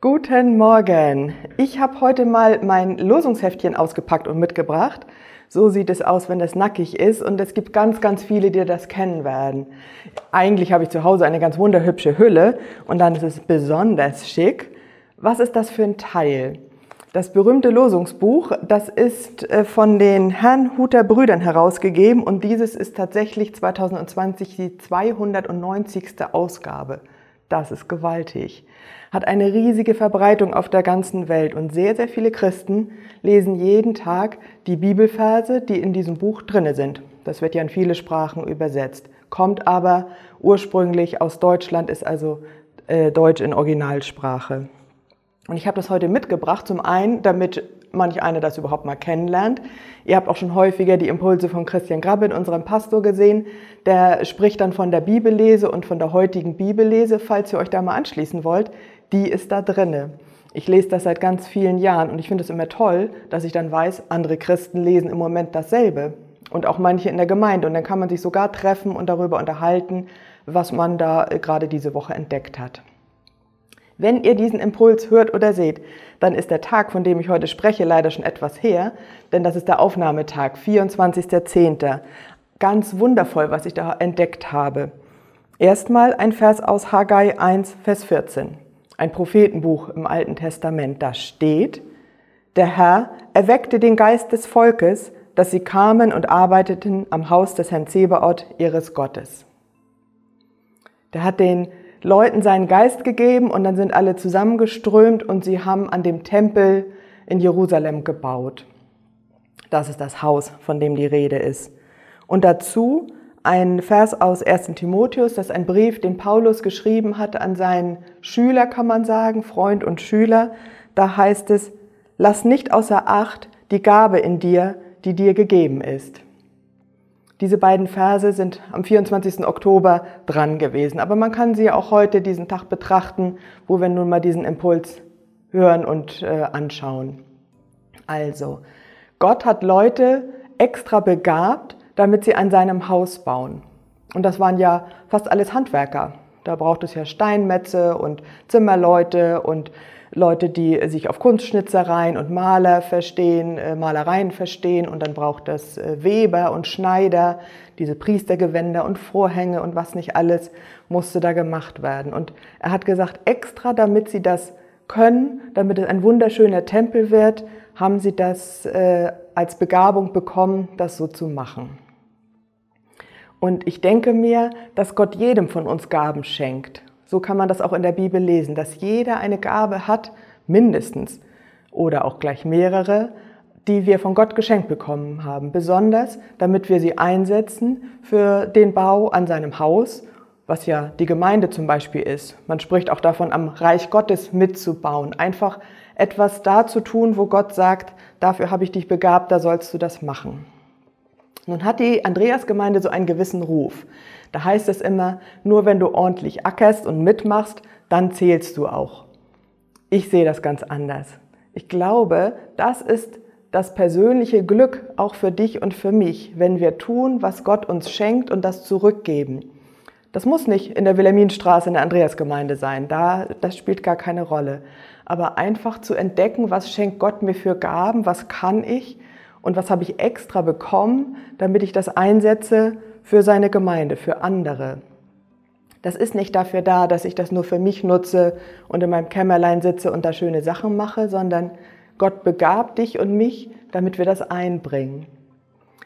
Guten Morgen. Ich habe heute mal mein Losungsheftchen ausgepackt und mitgebracht. So sieht es aus, wenn es nackig ist. Und es gibt ganz, ganz viele, die das kennen werden. Eigentlich habe ich zu Hause eine ganz wunderhübsche Hülle und dann ist es besonders schick. Was ist das für ein Teil? Das berühmte Losungsbuch, das ist äh, von den Herrnhuter Brüdern herausgegeben und dieses ist tatsächlich 2020 die 290. Ausgabe. Das ist gewaltig. Hat eine riesige Verbreitung auf der ganzen Welt und sehr, sehr viele Christen lesen jeden Tag die Bibelverse, die in diesem Buch drinne sind. Das wird ja in viele Sprachen übersetzt, kommt aber ursprünglich aus Deutschland, ist also äh, Deutsch in Originalsprache. Und ich habe das heute mitgebracht, zum einen, damit manch einer das überhaupt mal kennenlernt. Ihr habt auch schon häufiger die Impulse von Christian Grabbin, unserem Pastor, gesehen. Der spricht dann von der Bibellese und von der heutigen Bibellese. Falls ihr euch da mal anschließen wollt, die ist da drinne. Ich lese das seit ganz vielen Jahren und ich finde es immer toll, dass ich dann weiß, andere Christen lesen im Moment dasselbe und auch manche in der Gemeinde. Und dann kann man sich sogar treffen und darüber unterhalten, was man da äh, gerade diese Woche entdeckt hat. Wenn ihr diesen Impuls hört oder seht, dann ist der Tag, von dem ich heute spreche, leider schon etwas her, denn das ist der Aufnahmetag, 24.10. Ganz wundervoll, was ich da entdeckt habe. Erstmal ein Vers aus Haggai 1, Vers 14, ein Prophetenbuch im Alten Testament. Da steht, der Herr erweckte den Geist des Volkes, dass sie kamen und arbeiteten am Haus des Herrn Zebaoth, ihres Gottes. Der hat den Leuten seinen Geist gegeben und dann sind alle zusammengeströmt und sie haben an dem Tempel in Jerusalem gebaut. Das ist das Haus, von dem die Rede ist. Und dazu ein Vers aus 1. Timotheus, das ist ein Brief, den Paulus geschrieben hat an seinen Schüler, kann man sagen, Freund und Schüler. Da heißt es, lass nicht außer Acht die Gabe in dir, die dir gegeben ist. Diese beiden Verse sind am 24. Oktober dran gewesen, aber man kann sie auch heute diesen Tag betrachten, wo wir nun mal diesen Impuls hören und äh, anschauen. Also, Gott hat Leute extra begabt, damit sie an seinem Haus bauen. Und das waren ja fast alles Handwerker. Da braucht es ja Steinmetze und Zimmerleute und Leute, die sich auf Kunstschnitzereien und Maler verstehen, äh, Malereien verstehen und dann braucht es äh, Weber und Schneider, diese Priestergewänder und Vorhänge und was nicht alles musste da gemacht werden. Und er hat gesagt, extra damit sie das können, damit es ein wunderschöner Tempel wird, haben sie das äh, als Begabung bekommen, das so zu machen. Und ich denke mir, dass Gott jedem von uns Gaben schenkt. So kann man das auch in der Bibel lesen, dass jeder eine Gabe hat, mindestens, oder auch gleich mehrere, die wir von Gott geschenkt bekommen haben, besonders damit wir sie einsetzen für den Bau an seinem Haus, was ja die Gemeinde zum Beispiel ist. Man spricht auch davon, am Reich Gottes mitzubauen, einfach etwas da zu tun, wo Gott sagt, dafür habe ich dich begabt, da sollst du das machen. Nun hat die Andreasgemeinde so einen gewissen Ruf. Da heißt es immer, nur wenn du ordentlich ackerst und mitmachst, dann zählst du auch. Ich sehe das ganz anders. Ich glaube, das ist das persönliche Glück auch für dich und für mich, wenn wir tun, was Gott uns schenkt und das zurückgeben. Das muss nicht in der Wilhelminstraße in der Andreasgemeinde sein, da, das spielt gar keine Rolle. Aber einfach zu entdecken, was schenkt Gott mir für Gaben, was kann ich und was habe ich extra bekommen, damit ich das einsetze für seine Gemeinde, für andere. Das ist nicht dafür da, dass ich das nur für mich nutze und in meinem Kämmerlein sitze und da schöne Sachen mache, sondern Gott begabt dich und mich, damit wir das einbringen.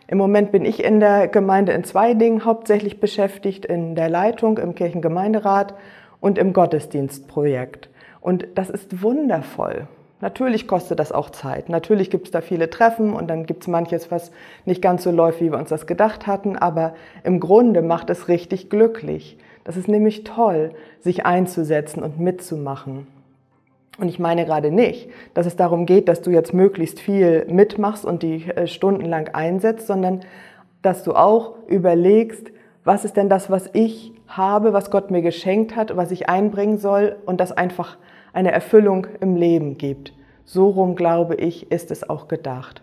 Im Moment bin ich in der Gemeinde in zwei Dingen hauptsächlich beschäftigt, in der Leitung, im Kirchengemeinderat und im Gottesdienstprojekt. Und das ist wundervoll. Natürlich kostet das auch Zeit. Natürlich gibt es da viele Treffen und dann gibt es manches, was nicht ganz so läuft, wie wir uns das gedacht hatten. Aber im Grunde macht es richtig glücklich. Das ist nämlich toll, sich einzusetzen und mitzumachen. Und ich meine gerade nicht, dass es darum geht, dass du jetzt möglichst viel mitmachst und die äh, stundenlang einsetzt, sondern dass du auch überlegst, was ist denn das, was ich habe, was Gott mir geschenkt hat, was ich einbringen soll und das einfach eine Erfüllung im Leben gibt. So rum, glaube ich, ist es auch gedacht.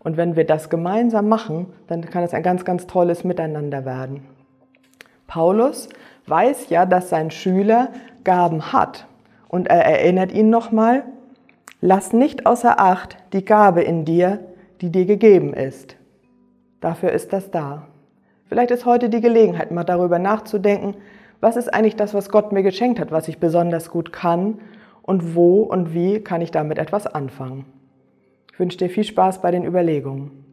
Und wenn wir das gemeinsam machen, dann kann es ein ganz, ganz tolles Miteinander werden. Paulus weiß ja, dass sein Schüler Gaben hat. Und er erinnert ihn nochmal, lass nicht außer Acht die Gabe in dir, die dir gegeben ist. Dafür ist das da. Vielleicht ist heute die Gelegenheit, mal darüber nachzudenken, was ist eigentlich das, was Gott mir geschenkt hat, was ich besonders gut kann und wo und wie kann ich damit etwas anfangen. Ich wünsche dir viel Spaß bei den Überlegungen.